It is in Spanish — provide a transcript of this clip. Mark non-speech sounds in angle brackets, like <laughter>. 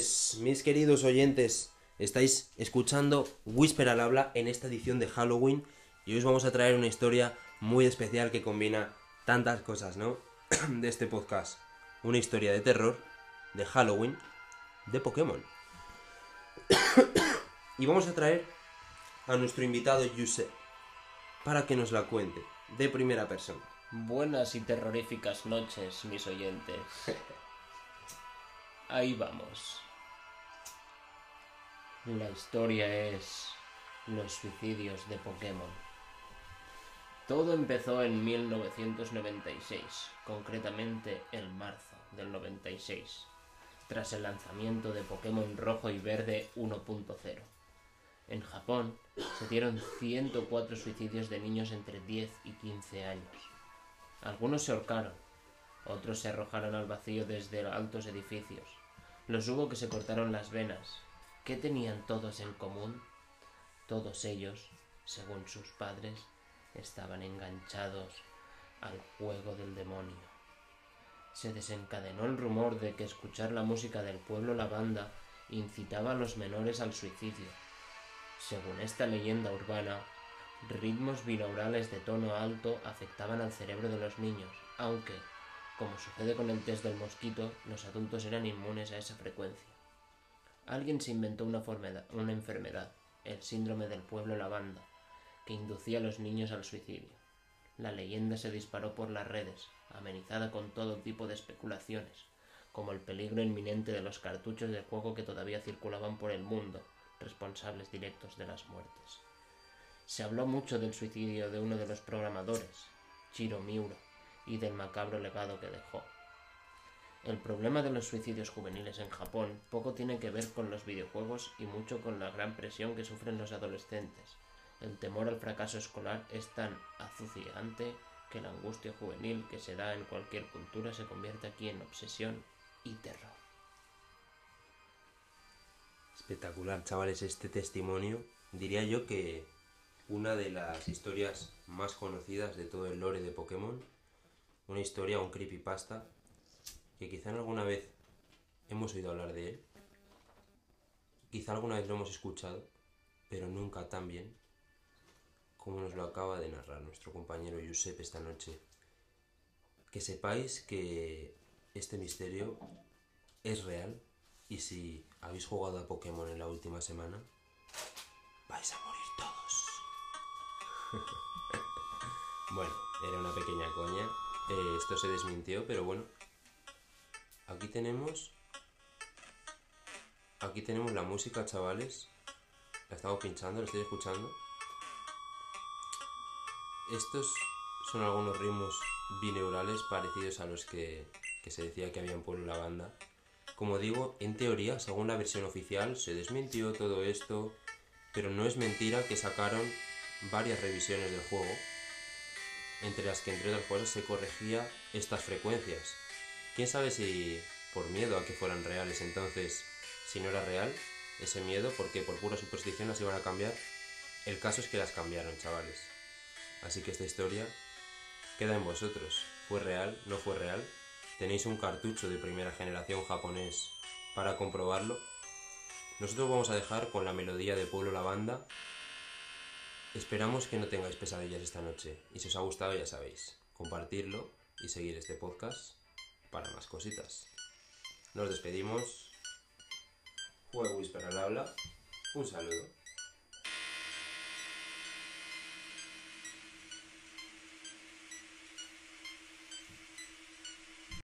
Mis queridos oyentes, estáis escuchando Whisper al habla en esta edición de Halloween y hoy os vamos a traer una historia muy especial que combina tantas cosas, ¿no? <clears throat> De este podcast. Una historia de terror, de Halloween, de Pokémon. <coughs> Y vamos a traer a nuestro invitado Yuse para que nos la cuente de primera persona. Buenas y terroríficas noches, mis oyentes. <laughs> Ahí vamos. La historia es los suicidios de Pokémon. Todo empezó en 1996, concretamente el marzo del 96, tras el lanzamiento de Pokémon Rojo y Verde 1.0. En Japón se dieron 104 suicidios de niños entre 10 y 15 años. Algunos se ahorcaron, otros se arrojaron al vacío desde altos edificios. Los hubo que se cortaron las venas. ¿Qué tenían todos en común? Todos ellos, según sus padres, estaban enganchados al juego del demonio. Se desencadenó el rumor de que escuchar la música del pueblo la banda incitaba a los menores al suicidio. Según esta leyenda urbana, ritmos binaurales de tono alto afectaban al cerebro de los niños, aunque, como sucede con el test del mosquito, los adultos eran inmunes a esa frecuencia. Alguien se inventó una, enfermedad, el síndrome del pueblo lavanda, que inducía a los niños al suicidio. La leyenda se disparó por las redes, amenizada con todo tipo de especulaciones, como el peligro inminente de los cartuchos de juego que todavía circulaban por el mundo, responsables directos de las muertes. Se habló mucho del suicidio de uno de los programadores, Chiro Miura, y del macabro legado que dejó. El problema de los suicidios juveniles en Japón poco tiene que ver con los videojuegos y mucho con la gran presión que sufren los adolescentes. El temor al fracaso escolar es tan azuciante que la angustia juvenil que se da en cualquier cultura se convierte aquí en obsesión y terror. Espectacular, chavales, este testimonio. Diría yo que una de las historias más conocidas de todo el lore de Pokémon. Una historia, un creepypasta, que quizá alguna vez hemos oído hablar de él. Quizá alguna vez lo hemos escuchado, pero nunca tan bien como nos lo acaba de narrar nuestro compañero Giuseppe esta noche. Que sepáis que este misterio es real y si habéis jugado a Pokémon en la última semana, vais a morir todos. <laughs> bueno, era una pequeña coña. Eh, esto se desmintió, pero bueno. Aquí tenemos... Aquí tenemos la música, chavales. La estamos pinchando, la estoy escuchando. Estos son algunos ritmos bineurales parecidos a los que, que se decía que había en Pueblo la banda. Como digo, en teoría, según la versión oficial, se desmintió todo esto, pero no es mentira que sacaron varias revisiones del juego, entre las que entre otras cosas se corregía estas frecuencias. ¿Quién sabe si por miedo a que fueran reales entonces, si no era real, ese miedo, porque por pura superstición las iban a cambiar? El caso es que las cambiaron, chavales. Así que esta historia queda en vosotros. ¿Fue real? ¿No fue real? tenéis un cartucho de primera generación japonés para comprobarlo. Nosotros vamos a dejar con la melodía de Pueblo La Banda. Esperamos que no tengáis pesadillas esta noche y si os ha gustado ya sabéis, compartirlo y seguir este podcast para más cositas. Nos despedimos. Juego Whisper al habla. Un saludo.